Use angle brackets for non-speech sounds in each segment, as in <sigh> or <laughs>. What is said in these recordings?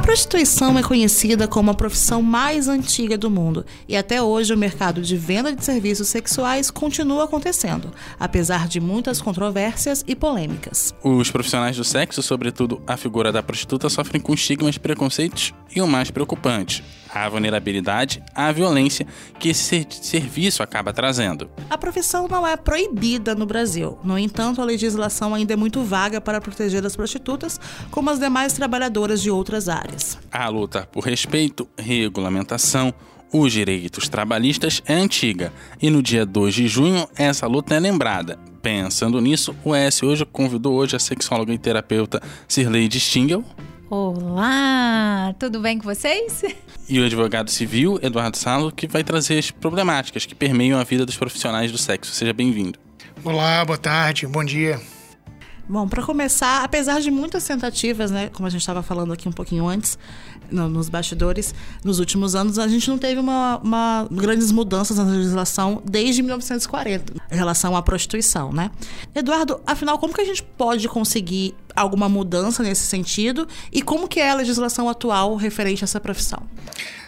A prostituição é conhecida como a profissão mais antiga do mundo e até hoje o mercado de venda de serviços sexuais continua acontecendo, apesar de muitas controvérsias e polêmicas. Os profissionais do sexo, sobretudo a figura da prostituta, sofrem com estigmas, preconceitos e o mais preocupante, a vulnerabilidade, a violência que esse serviço acaba trazendo. A profissão não é proibida no Brasil. No entanto, a legislação ainda é muito vaga para proteger as prostitutas, como as demais trabalhadoras de outras áreas. A luta por respeito, regulamentação, os direitos trabalhistas é antiga e no dia 2 de junho essa luta é lembrada. Pensando nisso, o ES hoje convidou hoje a sexóloga e terapeuta Cirlei Stingel. Olá, tudo bem com vocês? E o advogado civil Eduardo Salo, que vai trazer as problemáticas que permeiam a vida dos profissionais do sexo. Seja bem-vindo. Olá, boa tarde, bom dia. Bom, para começar, apesar de muitas tentativas, né, como a gente estava falando aqui um pouquinho antes, no, nos bastidores, nos últimos anos, a gente não teve uma, uma, grandes mudanças na legislação desde 1940 em relação à prostituição, né? Eduardo, afinal, como que a gente pode conseguir alguma mudança nesse sentido e como que é a legislação atual referente a essa profissão?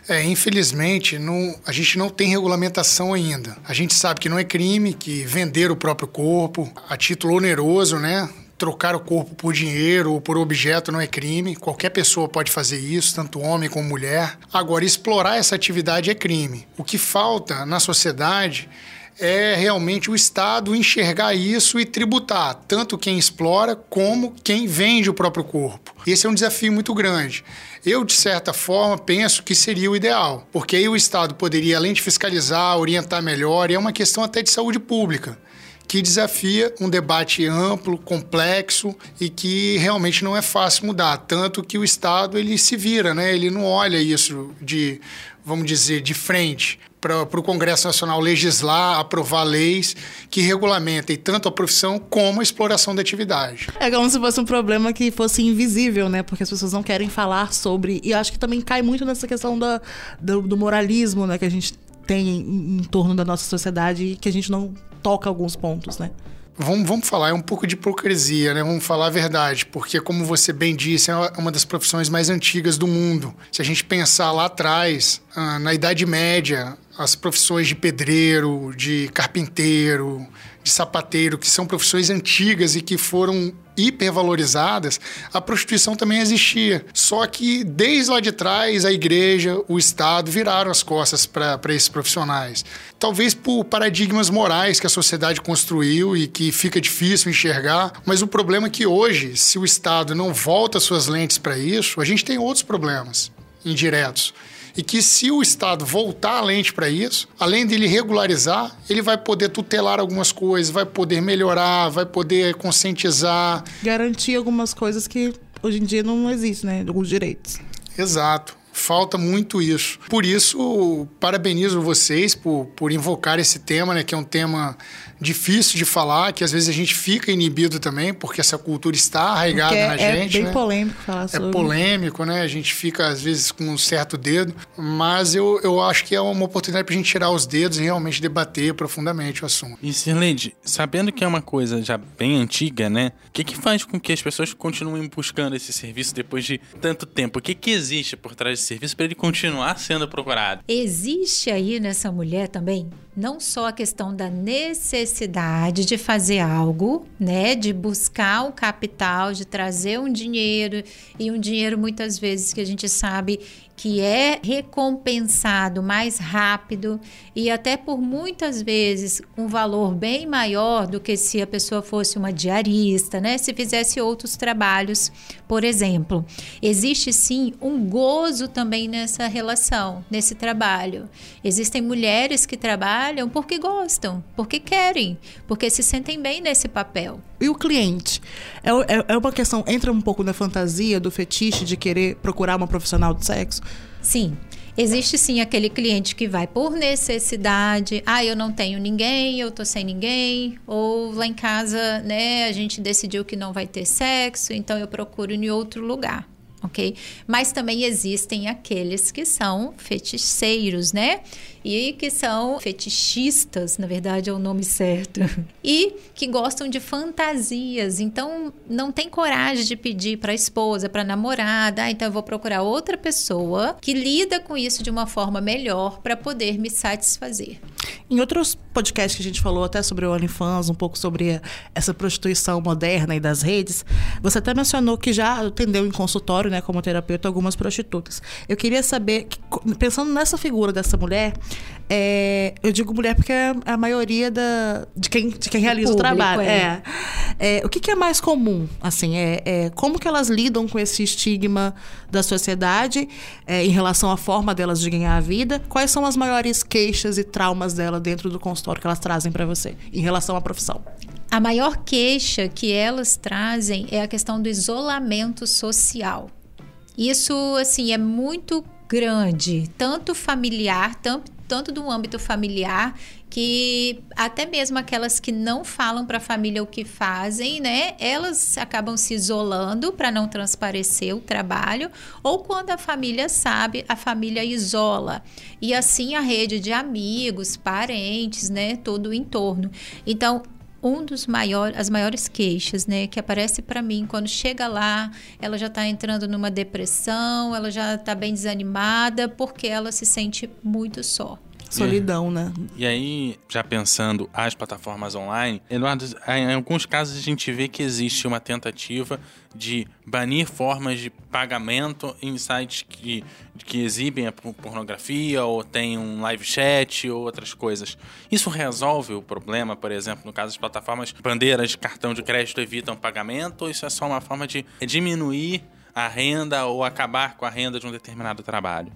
É, infelizmente, não, a gente não tem regulamentação ainda. A gente sabe que não é crime, que vender o próprio corpo a título oneroso, né? Trocar o corpo por dinheiro ou por objeto não é crime. Qualquer pessoa pode fazer isso, tanto homem como mulher. Agora, explorar essa atividade é crime. O que falta na sociedade é realmente o Estado enxergar isso e tributar, tanto quem explora como quem vende o próprio corpo. Esse é um desafio muito grande. Eu, de certa forma, penso que seria o ideal, porque aí o Estado poderia, além de fiscalizar, orientar melhor, e é uma questão até de saúde pública que desafia um debate amplo, complexo e que realmente não é fácil mudar. Tanto que o Estado ele se vira, né? ele não olha isso de, vamos dizer, de frente para o Congresso Nacional legislar, aprovar leis que regulamentem tanto a profissão como a exploração da atividade. É como se fosse um problema que fosse invisível, né? Porque as pessoas não querem falar sobre. E acho que também cai muito nessa questão do, do moralismo, né? Que a gente tem em, em torno da nossa sociedade e que a gente não toca alguns pontos, né? Vamos, vamos falar, é um pouco de hipocrisia, né? Vamos falar a verdade, porque, como você bem disse, é uma das profissões mais antigas do mundo. Se a gente pensar lá atrás, ah, na Idade Média, as profissões de pedreiro, de carpinteiro, de sapateiro, que são profissões antigas e que foram hipervalorizadas, a prostituição também existia. Só que desde lá de trás, a igreja, o Estado viraram as costas para esses profissionais. Talvez por paradigmas morais que a sociedade construiu e que fica difícil enxergar, mas o problema é que hoje, se o Estado não volta suas lentes para isso, a gente tem outros problemas indiretos e que se o Estado voltar a lente para isso, além dele regularizar, ele vai poder tutelar algumas coisas, vai poder melhorar, vai poder conscientizar. Garantir algumas coisas que hoje em dia não existem, né? Alguns direitos. Exato. Falta muito isso. Por isso, parabenizo vocês por, por invocar esse tema, né, que é um tema difícil de falar, que às vezes a gente fica inibido também, porque essa cultura está arraigada é, na gente. É bem né? polêmico falar sobre. É polêmico, né? A gente fica, às vezes, com um certo dedo, mas eu, eu acho que é uma oportunidade para a gente tirar os dedos e realmente debater profundamente o assunto. E, Sirleide, sabendo que é uma coisa já bem antiga, né? O que, que faz com que as pessoas continuem buscando esse serviço depois de tanto tempo? O que, que existe por trás desse serviço para ele continuar sendo procurado? Existe aí nessa mulher também não só a questão da necessidade de fazer algo, né, de buscar o capital, de trazer um dinheiro e um dinheiro muitas vezes que a gente sabe que é recompensado mais rápido e até por muitas vezes um valor bem maior do que se a pessoa fosse uma diarista, né? Se fizesse outros trabalhos, por exemplo. Existe sim um gozo também nessa relação, nesse trabalho. Existem mulheres que trabalham porque gostam, porque querem, porque se sentem bem nesse papel. E o cliente? É, é, é uma questão, entra um pouco na fantasia do fetiche de querer procurar uma profissional de sexo? Sim. Existe sim aquele cliente que vai por necessidade. Ah, eu não tenho ninguém, eu tô sem ninguém. Ou lá em casa, né, a gente decidiu que não vai ter sexo, então eu procuro em outro lugar ok? Mas também existem aqueles que são feticheiros, né? E que são fetichistas, na verdade é o nome certo. <laughs> E que gostam de fantasias. Então, não tem coragem de pedir para a esposa, para a namorada, ah, então eu vou procurar outra pessoa que lida com isso de uma forma melhor para poder me satisfazer. Em outros podcasts que a gente falou até sobre o OnlyFans, um pouco sobre essa prostituição moderna e das redes, você até mencionou que já atendeu em consultório, né, como terapeuta, algumas prostitutas. Eu queria saber, pensando nessa figura dessa mulher, é, eu digo mulher porque é a maioria da, de, quem, de quem realiza o, público, o trabalho. É. é. é o que, que, é mais comum? Assim, é, é, como que elas lidam com esse estigma da sociedade é, em relação à forma delas de ganhar a vida? Quais são as maiores queixas e traumas dela dentro do consultório que elas trazem para você em relação à profissão? A maior queixa que elas trazem é a questão do isolamento social. Isso, assim, é muito grande, tanto familiar, tanto, tanto do âmbito familiar, que até mesmo aquelas que não falam para a família o que fazem, né? Elas acabam se isolando para não transparecer o trabalho, ou quando a família sabe, a família isola. E assim a rede de amigos, parentes, né, todo o entorno. Então, um dos maiores, as maiores queixas, né, que aparece para mim quando chega lá, ela já está entrando numa depressão, ela já está bem desanimada porque ela se sente muito só. Solidão, né? E aí, já pensando as plataformas online, Eduardo, em alguns casos a gente vê que existe uma tentativa de banir formas de pagamento em sites que, que exibem a pornografia ou tem um live chat ou outras coisas. Isso resolve o problema, por exemplo, no caso das plataformas, bandeiras de cartão de crédito evitam pagamento ou isso é só uma forma de diminuir a renda ou acabar com a renda de um determinado trabalho?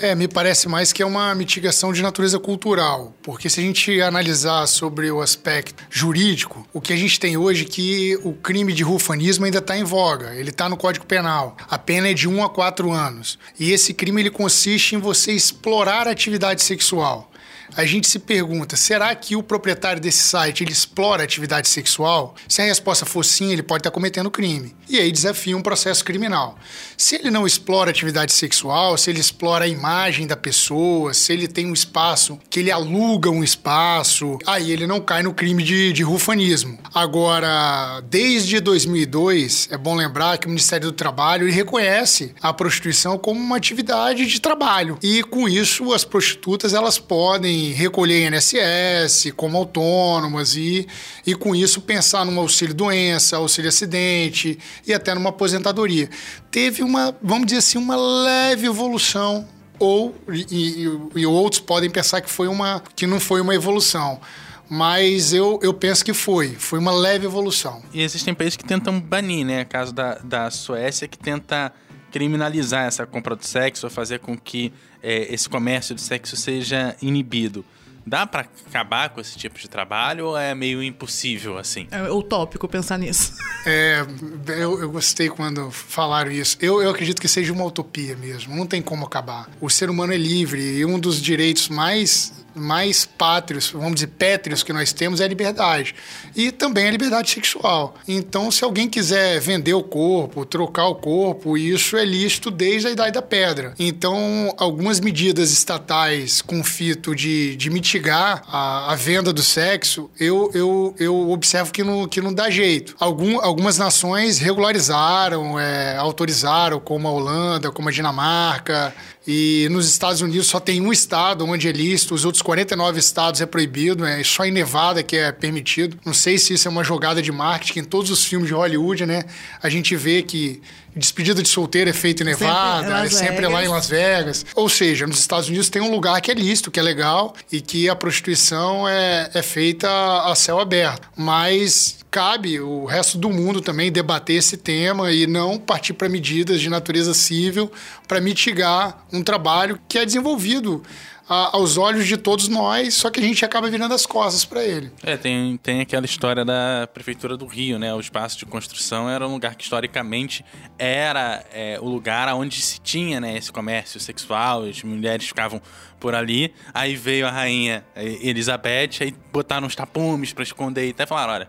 É, me parece mais que é uma mitigação de natureza cultural, porque se a gente analisar sobre o aspecto jurídico, o que a gente tem hoje é que o crime de rufanismo ainda está em voga, ele está no Código Penal. A pena é de 1 a 4 anos. E esse crime ele consiste em você explorar a atividade sexual a gente se pergunta: será que o proprietário desse site ele explora atividade sexual? Se a resposta for sim, ele pode estar cometendo crime. E aí desafia um processo criminal. Se ele não explora atividade sexual, se ele explora a imagem da pessoa, se ele tem um espaço que ele aluga um espaço, aí ele não cai no crime de, de rufanismo. Agora, desde 2002, é bom lembrar que o Ministério do Trabalho ele reconhece a prostituição como uma atividade de trabalho. E com isso, as prostitutas elas podem recolher INSS como autônomas e, e com isso pensar num auxílio doença, auxílio acidente e até numa aposentadoria. Teve uma, vamos dizer assim, uma leve evolução ou e, e, e outros podem pensar que foi uma que não foi uma evolução mas eu, eu penso que foi. Foi uma leve evolução. E existem países que tentam banir, né? Caso da, da Suécia, que tenta criminalizar essa compra do sexo, fazer com que é, esse comércio de sexo seja inibido. Dá para acabar com esse tipo de trabalho ou é meio impossível assim? É utópico pensar nisso. É, eu, eu gostei quando falaram isso. Eu, eu acredito que seja uma utopia mesmo. Não tem como acabar. O ser humano é livre e um dos direitos mais mais pátrios, vamos dizer, pétreos que nós temos é a liberdade. E também a liberdade sexual. Então, se alguém quiser vender o corpo, trocar o corpo, isso é lícito desde a Idade da Pedra. Então, algumas medidas estatais com fito de, de mitigar a, a venda do sexo, eu, eu, eu observo que não, que não dá jeito. Algum, algumas nações regularizaram, é, autorizaram, como a Holanda, como a Dinamarca, e nos Estados Unidos só tem um estado onde é lícito, os outros 49 estados é proibido, é só em Nevada que é permitido. Não sei se isso é uma jogada de marketing. Em todos os filmes de Hollywood, né, a gente vê que despedida de solteiro é feita em Nevada, sempre é sempre lá em Las Vegas. Ou seja, nos Estados Unidos tem um lugar que é lícito, que é legal e que a prostituição é, é feita a céu aberto. Mas cabe o resto do mundo também debater esse tema e não partir para medidas de natureza civil para mitigar um trabalho que é desenvolvido a, aos olhos de todos nós, só que a gente acaba virando as costas para ele. É, tem, tem aquela história da Prefeitura do Rio, né? O espaço de construção era um lugar que historicamente era é, o lugar onde se tinha né, esse comércio sexual, as mulheres ficavam por ali. Aí veio a rainha Elizabeth, aí botaram uns tapumes para esconder e até falaram: olha,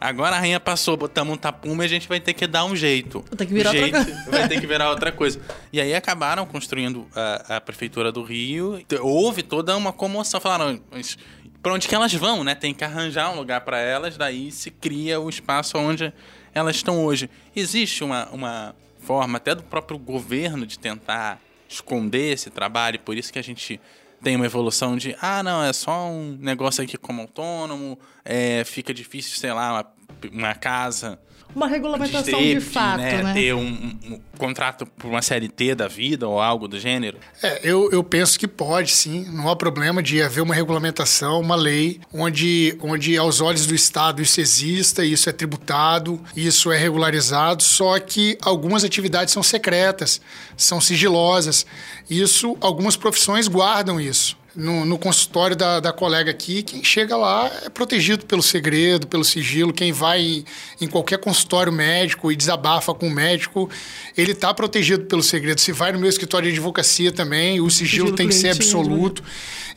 agora a rainha passou, botamos um tapume, a gente vai ter que dar um jeito. Tem que virar jeito, outra coisa. Vai ter que virar outra coisa. E aí acabaram construindo a, a Prefeitura do Rio. Houve toda uma comoção. Falaram, mas pra onde que elas vão, né? Tem que arranjar um lugar para elas, daí se cria o espaço onde elas estão hoje. Existe uma, uma forma até do próprio governo de tentar esconder esse trabalho, por isso que a gente tem uma evolução de, ah, não, é só um negócio aqui como autônomo, é, fica difícil, sei lá, uma, uma casa Uma regulamentação de distrito, fato, né? Ter um, um- um contrato por uma CLT da vida ou algo do gênero. É, eu, eu penso que pode, sim. Não há problema de haver uma regulamentação, uma lei, onde, onde aos olhos do Estado isso exista, isso é tributado, isso é regularizado, só que algumas atividades são secretas, são sigilosas. Isso, algumas profissões guardam isso. No, no consultório da, da colega aqui, quem chega lá é protegido pelo segredo, pelo sigilo. Quem vai em, qualquer consultório médico e desabafa com o médico, ele está protegido pelo segredo. Se vai no meu escritório de advocacia também, o sigilo, sigilo tem que ser absoluto.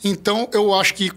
Então, eu acho que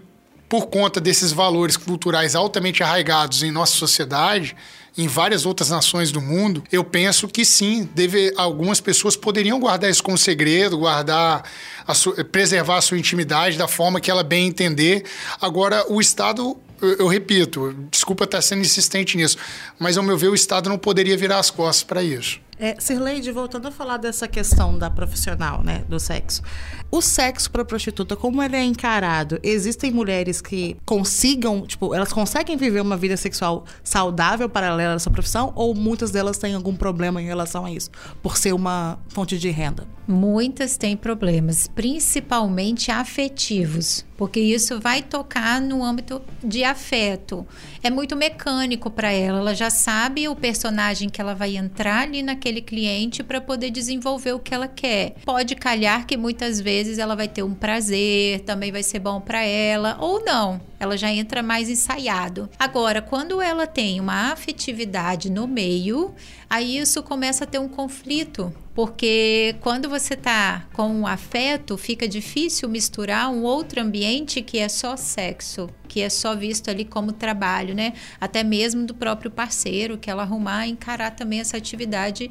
por conta desses valores culturais altamente arraigados em nossa sociedade, em várias outras nações do mundo, eu penso que sim, deve, algumas pessoas poderiam guardar isso como segredo, guardar, a preservar a sua intimidade da forma que ela bem entender. Agora, o Estado, eu repito, desculpa estar sendo insistente nisso, mas ao meu ver, o Estado não poderia virar as costas para isso. É, Sirleide, voltando a falar dessa questão da profissional, né, do sexo. O sexo para prostituta, como ele é encarado? Existem mulheres que consigam, tipo, elas conseguem viver uma vida sexual saudável paralela a essa profissão ou muitas delas têm algum problema em relação a isso, por ser uma fonte de renda? Muitas têm problemas, principalmente afetivos, porque isso vai tocar no âmbito de afeto. É muito mecânico para ela, ela já sabe o personagem que ela vai entrar ali naquele cliente para poder desenvolver o que ela quer. Pode calhar que muitas vezes ela vai ter um prazer, também vai ser bom para ela, ou não. Ela já entra mais ensaiado. Agora, quando ela tem uma afetividade no meio, aí isso começa a ter um conflito, porque quando você tá com um afeto, fica difícil misturar um outro ambiente que é só sexo, que é só visto ali como trabalho, né? Até mesmo do próprio parceiro, que ela arrumar, encarar também essa atividade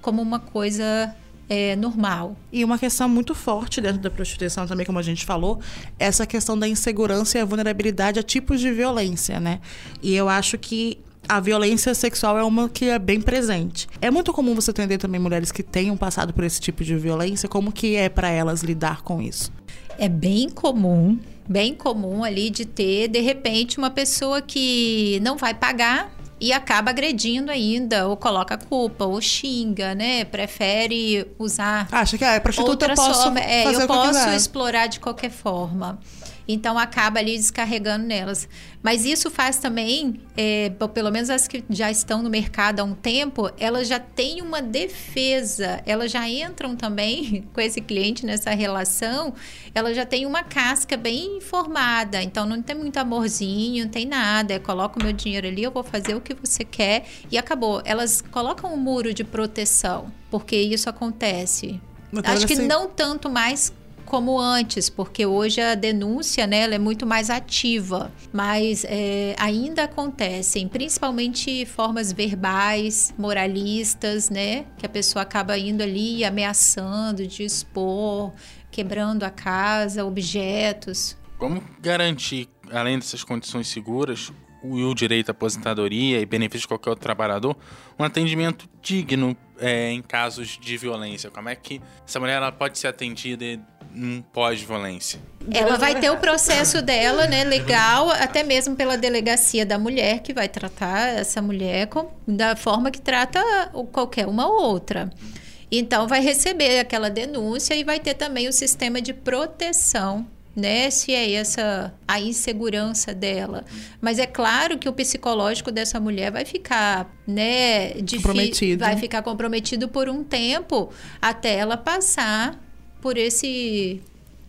como uma coisa é, normal. E uma questão muito forte dentro da prostituição também, como a gente falou, é essa questão da insegurança e a vulnerabilidade a tipos de violência, né? E eu acho que a violência sexual é uma que é bem presente. É muito comum você atender também mulheres que tenham passado por esse tipo de violência, como que é para elas lidar com isso? É bem comum, bem comum ali de ter, de repente, uma pessoa que não vai pagar e acaba agredindo ainda, ou coloca a culpa, ou xinga, né? Prefere usar Acha que ah, é prostituta, eu outra posso forma. É, eu eu posso explorar de qualquer forma. Então acaba ali descarregando nelas. Mas isso faz também, é, pelo menos as que já estão no mercado há um tempo, elas já têm uma defesa, elas já entram também <laughs> com esse cliente nessa relação, elas já têm uma casca bem formada. Então não tem muito amorzinho, não tem nada. É coloca o meu dinheiro ali, eu vou fazer o que você quer e acabou. Elas colocam um muro de proteção, porque isso acontece. Acho que assim- não tanto mais como antes, porque hoje a denúncia né, é muito mais ativa, mas é, ainda acontecem, principalmente formas verbais, moralistas, né, que a pessoa acaba indo ali ameaçando de expor, quebrando a casa, objetos. Como garantir, além dessas condições seguras, o direito à aposentadoria e benefício de qualquer outro trabalhador, um atendimento digno é, em casos de violência? Como é que essa mulher ela pode ser atendida num pós-violência? Ela vai ter o processo dela, né, legal, até mesmo pela delegacia da mulher, que vai tratar essa mulher com- da forma que trata qualquer uma outra. Então, vai receber aquela denúncia e vai ter também o sistema de proteção. Né, se é essa a insegurança dela, mas é claro que o psicológico dessa mulher vai ficar, né, Comprometido. vai ficar comprometido por um tempo até ela passar por esse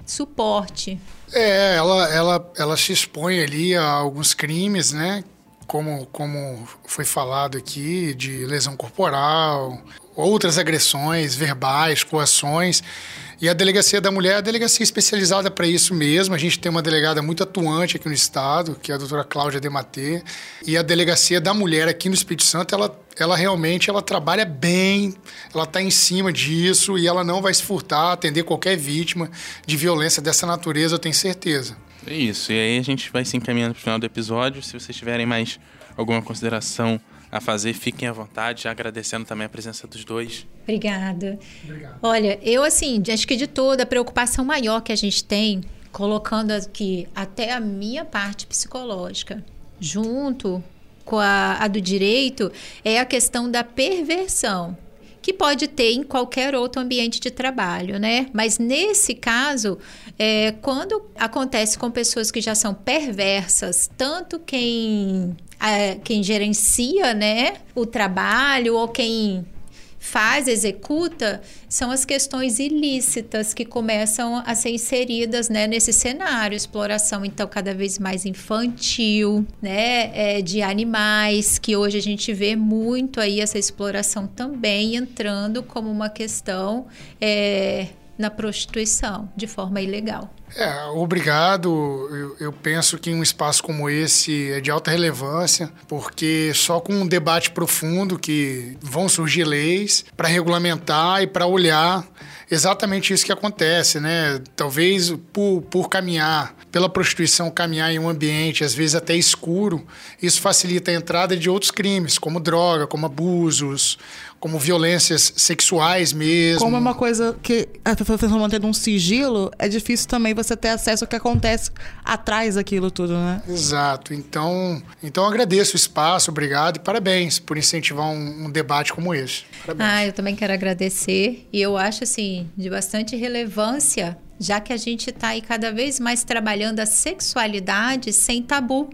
suporte. É, ela, ela, ela se expõe ali a alguns crimes, né? Como, como foi falado aqui, de lesão corporal, outras agressões verbais, coações. E a Delegacia da Mulher é a delegacia especializada para isso mesmo. A gente tem uma delegada muito atuante aqui no estado, que é a doutora Cláudia Dematê. E a Delegacia da Mulher aqui no Espírito Santo, ela, ela realmente ela trabalha bem, ela está em cima disso e ela não vai se furtar, atender qualquer vítima de violência dessa natureza, eu tenho certeza. É isso. E aí a gente vai se encaminhando para o final do episódio. Se vocês tiverem mais alguma consideração a fazer, fiquem à vontade, agradecendo também a presença dos dois. Obrigada. Obrigado. Olha, eu assim, acho que de toda a preocupação maior que a gente tem, colocando aqui até a minha parte psicológica, junto com a, a do direito, é a questão da perversão que pode ter em qualquer outro ambiente de trabalho, né? Mas nesse caso, é, quando acontece com pessoas que já são perversas, tanto quem a, quem gerencia né, o trabalho ou quem faz, executa, são as questões ilícitas que começam a ser inseridas né, nesse cenário. Exploração, então, cada vez mais infantil, né, é, de animais, que hoje a gente vê muito aí essa exploração também entrando como uma questão é, na prostituição de forma ilegal. É, obrigado. Eu, eu, penso que um espaço como esse é de alta relevância, porque só com um debate profundo que vão surgir leis para regulamentar e para olhar exatamente isso que acontece, né? Talvez por, por caminhar pela prostituição, caminhar em um ambiente às vezes até escuro, isso facilita a entrada de outros crimes, como droga, como abusos, como violências sexuais mesmo. Como é uma coisa que a pessoa está mantendo um sigilo, é difícil também você ter acesso ao que acontece atrás daquilo tudo, né? Exato. Então, então agradeço o espaço, obrigado e parabéns por incentivar um, um debate como esse. Parabéns. Ah, eu também quero agradecer e eu acho assim de bastante relevância, já que a gente está aí cada vez mais trabalhando a sexualidade sem tabu.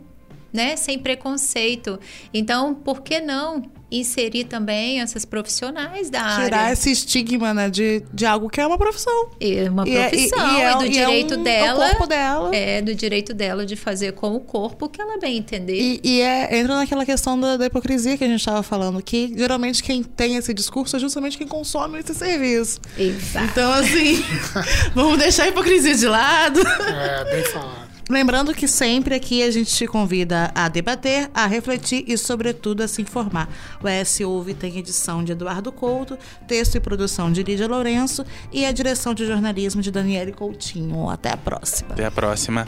Né? Sem preconceito. Então, por que não inserir também essas profissionais da Tirar área. Tirar esse estigma, né, de, de algo que é uma profissão. É uma profissão, e, é, e, e é, do direito é um, dela. É o corpo dela. É, do direito dela de fazer com o corpo que ela bem entender. E, e é, entra naquela questão da, da hipocrisia que a gente estava falando, que geralmente quem tem esse discurso é justamente quem consome esse serviço. Exato. Então, assim, <laughs> vamos deixar a hipocrisia de lado. É, bem falado. Lembrando que sempre aqui a gente te convida a debater, a refletir e, sobretudo, a se informar. O ES Ouve tem edição de Eduardo Couto, texto e produção de Lídia Lourenço e a direção de jornalismo de Daniele Coutinho. Até a próxima. Até a próxima.